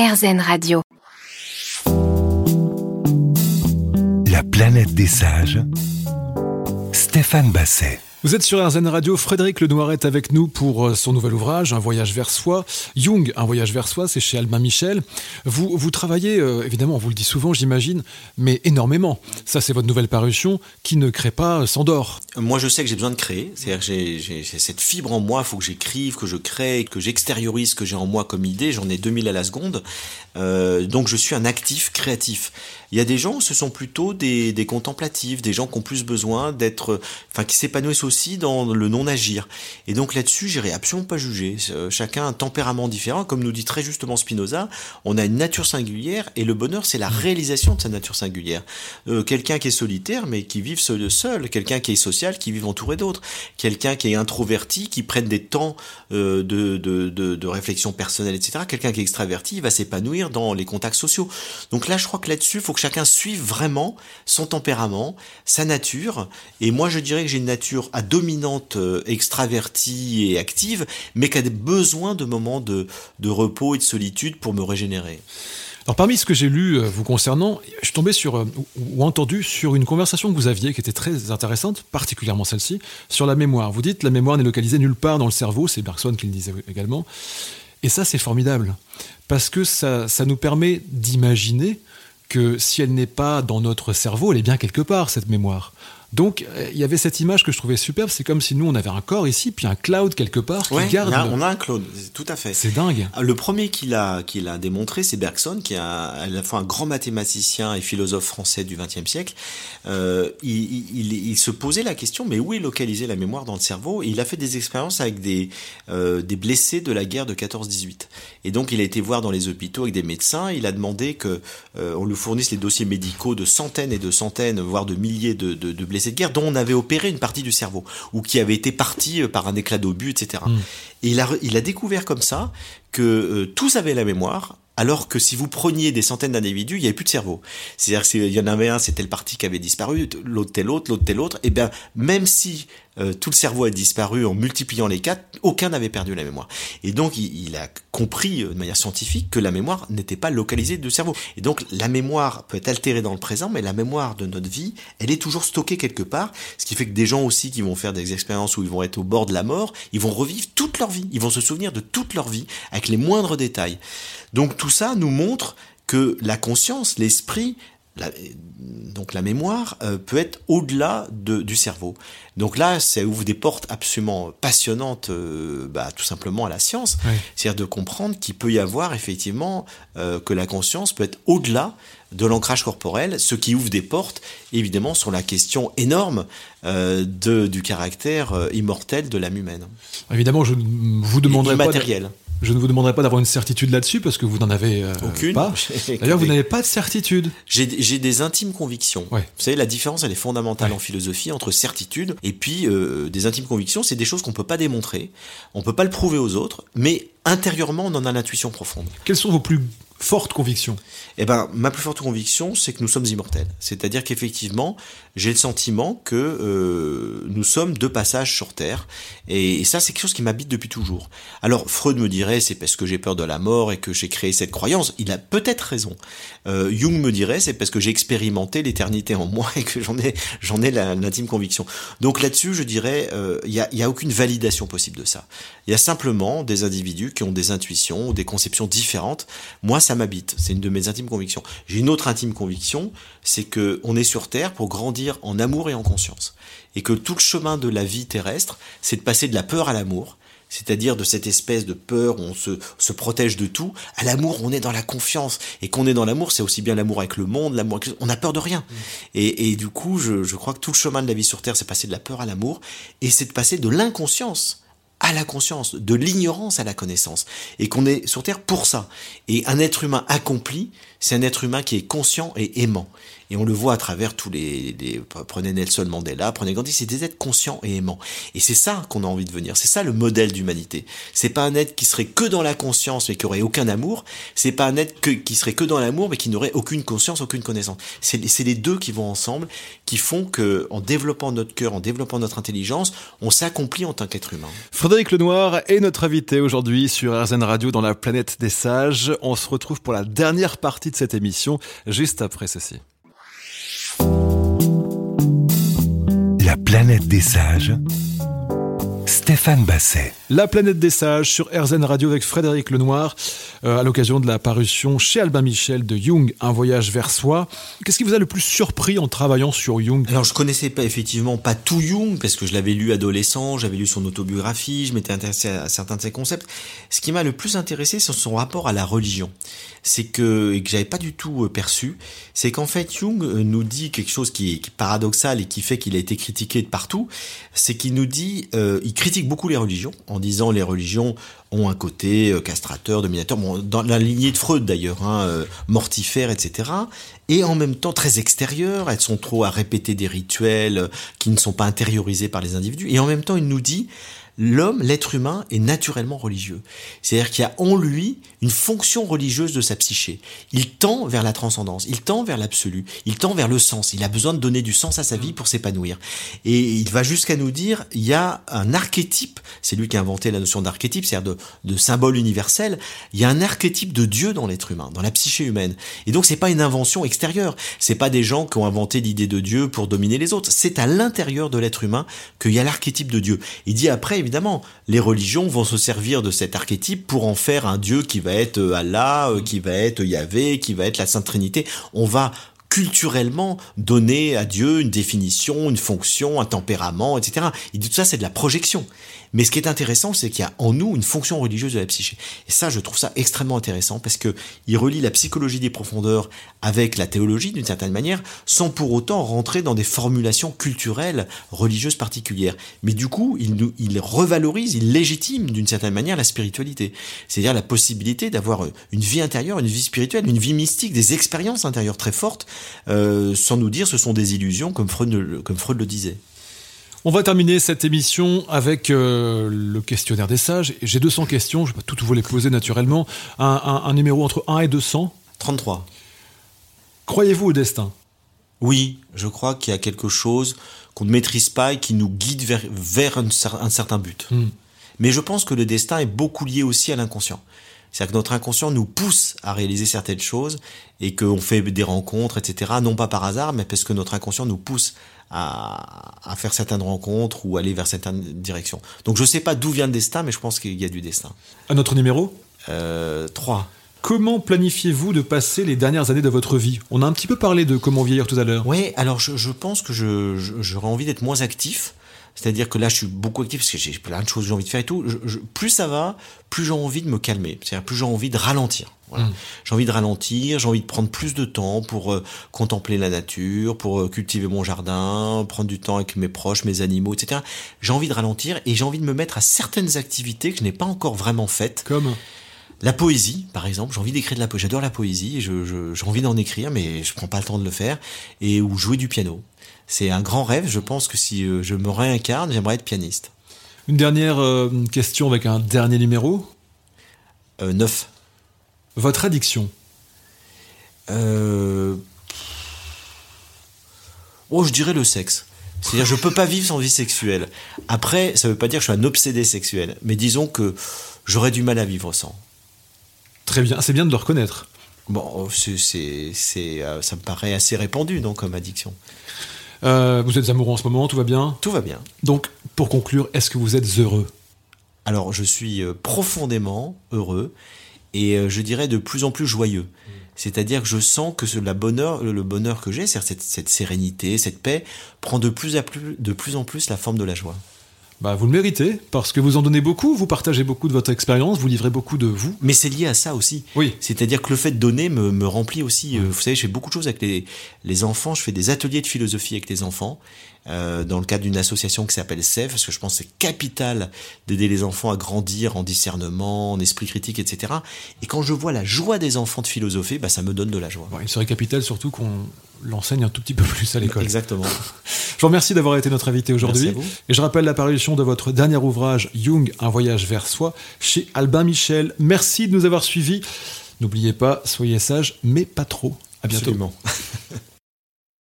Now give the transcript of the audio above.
RZN Radio. La planète des sages. Stéphane Basset. Vous êtes sur RZN Radio, Frédéric Lenoir est avec nous pour euh, son nouvel ouvrage, Un voyage vers soi. Jung, Un voyage vers soi, c'est chez Albin Michel. Vous, vous travaillez, euh, évidemment, on vous le dit souvent, j'imagine, mais énormément. Ça, c'est votre nouvelle parution qui ne crée pas sans d'or. Moi, je sais que j'ai besoin de créer. C'est-à-dire que j'ai cette fibre en moi, il faut que j'écrive, que je crée, que j'extériorise ce que j'ai en moi comme idée. J'en ai 2000 à la seconde. Euh, donc, je suis un actif créatif. Il y a des gens, ce sont plutôt des, des contemplatifs, des gens qui ont plus besoin d'être, enfin, qui s'épanouissent aussi dans le non-agir. Et donc là-dessus, j'irai absolument pas juger. Euh, chacun a un tempérament différent. Comme nous dit très justement Spinoza, on a une nature singulière et le bonheur, c'est la réalisation de sa nature singulière. Euh, quelqu'un qui est solitaire, mais qui vive seul, seul. quelqu'un qui est social, qui vive entouré d'autres. Quelqu'un qui est introverti, qui prenne des temps euh, de, de, de, de, réflexion personnelle, etc. Quelqu'un qui est extraverti, il va s'épanouir dans les contacts sociaux. Donc là, je crois que là-dessus, il faut que chacun suive vraiment son tempérament, sa nature. Et moi, je dirais que j'ai une nature dominante euh, extravertie et active, mais qui a des besoins de moments de, de repos et de solitude pour me régénérer. Alors parmi ce que j'ai lu euh, vous concernant, je suis tombé sur euh, ou entendu sur une conversation que vous aviez qui était très intéressante, particulièrement celle-ci, sur la mémoire. Vous dites la mémoire n'est localisée nulle part dans le cerveau, c'est Bergson qui le disait également. Et ça c'est formidable parce que ça, ça nous permet d'imaginer que si elle n'est pas dans notre cerveau, elle est bien quelque part, cette mémoire. Donc, il y avait cette image que je trouvais superbe. C'est comme si nous, on avait un corps ici, puis un cloud quelque part qui Ouais, garde. on a, le- on a un cloud, tout à fait. C'est dingue. Le premier qu'il a, qu'il a démontré, c'est Bergson, qui est un- à la fois un grand mathématicien et philosophe français du XXe siècle. Euh, il, il- il- il se posait la question, mais où est localisée la mémoire dans le cerveau? Et il a fait des expériences avec des, euh, des blessés de la guerre de 14-18. Et donc, il a été voir dans les hôpitaux avec des médecins. Il a demandé que euh, on lui fournisse les dossiers médicaux de centaines et de centaines, voire de milliers de, de- de blessés de guerre, dont on avait opéré une partie du cerveau ou qui avait été partie euh, par un éclat d'obus, etc. Et il a, il a découvert comme ça que euh, tous avaient la mémoire, alors que si vous preniez des centaines d'individus, il n'y avait plus de cerveau. C'est-à-dire qu'il y en avait un, c'était le parti qui avait disparu, l'autre tel autre, l'autre tel autre. Et bien, même si euh, tout le cerveau a disparu en multipliant les quatre, aucun n'avait perdu la mémoire. Et donc, il, a compris euh, de manière scientifique que la mémoire n'était pas localisée du cerveau. Et donc, la mémoire peut être altérée dans le présent, mais la mémoire de notre vie, elle est toujours stockée quelque part. Ce qui fait que des gens aussi qui vont faire des expériences où ils vont être au bord de la mort, ils vont revivre toute leur vie. Ils vont se souvenir de toute leur vie avec les moindres détails. Donc tout ça nous montre que la conscience, l'esprit, la- donc la mémoire euh, peut être au-delà de- du cerveau. Donc là, ça ouvre des portes absolument passionnantes, euh, bah, tout simplement à la science. C'est-à-dire de comprendre qu'il peut y avoir effectivement euh, que la conscience peut être au-delà de l'ancrage corporel, ce qui ouvre des portes, évidemment, sur la question énorme de, du caractère immortel de l'âme humaine. Évidemment, je ne vous demanderai pas. Immatériel. Je ne vous demanderai pas d'avoir une certitude là-dessus parce que vous n'en avez euh, Aucune. pas. D'ailleurs, vous n'avez pas de certitude. J'ai j'ai des intimes convictions. Ouais. Vous savez, la différence, elle est fondamentale Ouais. en philosophie entre certitude et puis euh, des intimes convictions. C'est des choses qu'on peut pas démontrer, on peut pas le prouver aux autres, mais intérieurement, on en a l'intuition profonde. Quelles sont vos plus fortes convictions Eh ben, ma plus forte conviction, c'est que nous sommes immortels. C'est-à-dire qu'effectivement, j'ai le sentiment que euh, nous sommes de passage sur Terre, et, ça, c'est quelque chose qui m'habite depuis toujours. Alors, Freud me dirait, c'est parce que j'ai peur de la mort et que j'ai créé cette croyance. Il a peut-être raison. Euh, Jung me dirait, c'est parce que j'ai expérimenté l'éternité en moi et que j'en ai, j'en ai l'intime conviction. Donc là-dessus, je dirais, euh, il y, a, y a aucune validation possible de ça. Il y a simplement des individus qui ont des intuitions ou des conceptions différentes. Moi, m'habite. C'est une de mes intimes convictions. J'ai une autre intime conviction, c'est que on est sur Terre pour grandir en amour et en conscience. Et que tout le chemin de la vie terrestre, c'est de passer de la peur à l'amour. C'est-à-dire de cette espèce de peur où on se, se protège de tout, à l'amour où on est dans la confiance. Et qu'on est dans l'amour, c'est aussi bien l'amour avec le monde, l'amour avec... On a peur de rien. Et, et du coup, je, je crois que tout le chemin de la vie sur Terre, c'est passer de la peur à l'amour, et c'est de passer de l'inconscience à la conscience, de l'ignorance à la connaissance, et qu'on est sur Terre pour ça. Et un être humain accompli, c'est un être humain qui est conscient et aimant. Et on le voit à travers tous les, les prenez Nelson Mandela, prenez Gandhi, c'est des êtres conscients et aimants. Et c'est ça qu'on a envie de venir. C'est ça le modèle d'humanité. C'est pas un être qui serait que dans la conscience mais qui aurait aucun amour. C'est pas un être qui serait que dans l'amour mais qui n'aurait aucune conscience, aucune connaissance. C'est les deux qui vont ensemble, qui font que, en développant notre cœur, en développant notre intelligence, on s'accomplit en tant qu'être humain. Frédéric Lenoir est notre invité aujourd'hui sur RZN Radio dans la planète des sages. On se retrouve pour la dernière partie de cette émission, juste après ceci. La planète des sages Stéphane Basset. La planète des sages sur RZN Radio avec Frédéric Lenoir euh, à l'occasion de la parution chez Albin Michel de Jung, Un voyage vers soi. Qu'est-ce qui vous a le plus surpris en travaillant sur Jung? Alors je connaissais pas effectivement pas tout Jung parce que je l'avais lu adolescent, j'avais lu son autobiographie, je m'étais intéressé à certains de ses concepts. Ce qui m'a le plus intéressé c'est son rapport à la religion. C'est que et que j'avais pas du tout euh, perçu, c'est qu'en fait Jung euh, nous dit quelque chose qui est, paradoxal et qui fait qu'il a été critiqué de partout, c'est qu'il nous dit euh, il critique beaucoup les religions en disant les religions ont un côté euh, castrateur, dominateur, bon, dans la lignée de Freud d'ailleurs, hein, euh, mortifère, etc. Et en même temps très extérieur, elles sont trop à répéter des rituels euh, qui ne sont pas intériorisés par les individus. Et en même temps, il nous dit, l'homme, l'être humain, est naturellement religieux. C'est-à-dire qu'il y a en lui une fonction religieuse de sa psyché. Il tend vers la transcendance, il tend vers l'absolu, il tend vers le sens. Il a besoin de donner du sens à sa vie pour s'épanouir. Et il va jusqu'à nous dire, il y a un archétype, c'est lui qui a inventé la notion d'archétype, c'est-à-dire de, symbole universel, il y a un archétype de Dieu dans l'être humain, dans la psyché humaine. Et donc c'est pas une invention extérieure, c'est pas des gens qui ont inventé l'idée de Dieu pour dominer les autres, c'est à l'intérieur de l'être humain qu'il y a l'archétype de Dieu. Il dit après, les religions vont se servir de cet archétype pour en faire un Dieu qui va être euh, Allah, euh, qui va être Yahvé, qui va être la Sainte Trinité. On va culturellement donner à Dieu une définition, une fonction, un tempérament, etc. Dit tout ça, c'est de la projection. Mais ce qui est intéressant, c'est qu'il y a en nous une fonction religieuse de la psyché. Et ça, je trouve ça extrêmement intéressant parce que il relie la psychologie des profondeurs avec la théologie d'une certaine manière, sans pour autant rentrer dans des formulations culturelles religieuses particulières. Mais du coup, il, revalorise, il légitime d'une certaine manière la spiritualité. C'est-à-dire la possibilité d'avoir une vie intérieure, une vie spirituelle, une vie mystique, des expériences intérieures très fortes, euh, sans nous dire ce sont des illusions comme Freud le disait. On va terminer cette émission avec euh, le questionnaire des sages. J'ai 200 questions, je vais pas toutes vous les poser naturellement. Un, un numéro entre 1 et 200 33. Croyez-vous au destin? Oui, je crois qu'il y a quelque chose qu'on ne maîtrise pas et qui nous guide vers, vers un, un certain but. Hmm. Mais je pense que le destin est beaucoup lié aussi à l'inconscient. C'est-à-dire que notre inconscient nous pousse à réaliser certaines choses et qu'on fait des rencontres, etc. Non pas par hasard, mais parce que notre inconscient nous pousse à, à faire certaines rencontres ou aller vers certaines directions. Donc je sais pas d'où vient le destin, mais je pense qu'il y a du destin. Un autre numéro? Euh, 3. Comment planifiez-vous de passer les dernières années de votre vie? On a un petit peu parlé de comment vieillir tout à l'heure. Ouais, alors je, je pense que je, je- j'aurais envie d'être moins actif. C'est-à-dire que là, je suis beaucoup actif parce que j'ai plein de choses que j'ai envie de faire et tout. Je- je- plus ça va, plus j'ai envie de me calmer. C'est-à-dire plus j'ai envie de ralentir. Voilà. Mm. J'ai envie de ralentir, j'ai envie de prendre plus de temps pour euh, contempler la nature, pour euh, cultiver mon jardin, prendre du temps avec mes proches, mes animaux, etc. J'ai envie de ralentir et j'ai envie de me mettre à certaines activités que je n'ai pas encore vraiment faites. Comme? La poésie, par exemple, j'ai envie d'écrire de la poésie. J'adore la poésie et je, je- j'ai envie d'en écrire, mais je prends pas le temps de le faire. Et ou jouer du piano. C'est un grand rêve. Je pense que si euh, je me réincarne, j'aimerais être pianiste. une dernière euh, question avec un dernier numéro. Euh, neuf. Votre addiction Euh... Oh, je dirais le sexe. C'est-à-dire, je peux pas vivre sans vie sexuelle. Après, ça veut pas dire que je suis un obsédé sexuel, mais disons que j'aurais du mal à vivre sans. Très bien, c'est bien de le reconnaître. Bon, c'est, c'est, c'est, euh, ça me paraît assez répandu, donc, comme addiction. Euh, vous êtes amoureux en ce moment, tout va bien? Tout va bien. Donc, pour conclure, est-ce que vous êtes heureux? Alors, je suis euh, profondément heureux et euh, je dirais de plus en plus joyeux. C'est-à-dire que je sens que la bonheur, le bonheur que j'ai, c'est cette, cette sérénité, cette paix, prend de plus, à plus, de plus en plus la forme de la joie. Bah, vous le méritez, parce que vous en donnez beaucoup, vous partagez beaucoup de votre expérience, vous livrez beaucoup de vous. Mais c'est lié à ça aussi. Oui. C'est-à-dire que le fait de donner me, me remplit aussi. euh, vous savez, je fais beaucoup de choses avec les, les enfants. Je fais des ateliers de philosophie avec les enfants euh, dans le cadre d'une association qui s'appelle SEF, parce que je pense que c'est capital d'aider les enfants à grandir en discernement, en esprit critique, etc. Et quand je vois la joie des enfants de philosopher, bah, ça me donne de la joie. Il serait capital surtout qu'on l'enseigne un tout petit peu plus à l'école. Exactement. Je vous remercie d'avoir été notre invité aujourd'hui. Merci à vous. Et je rappelle l'apparition de votre dernier ouvrage, Jung, un voyage vers soi, chez Albin Michel. Merci de nous avoir suivis. N'oubliez pas, soyez sages, mais pas trop. À bientôt. Absolument.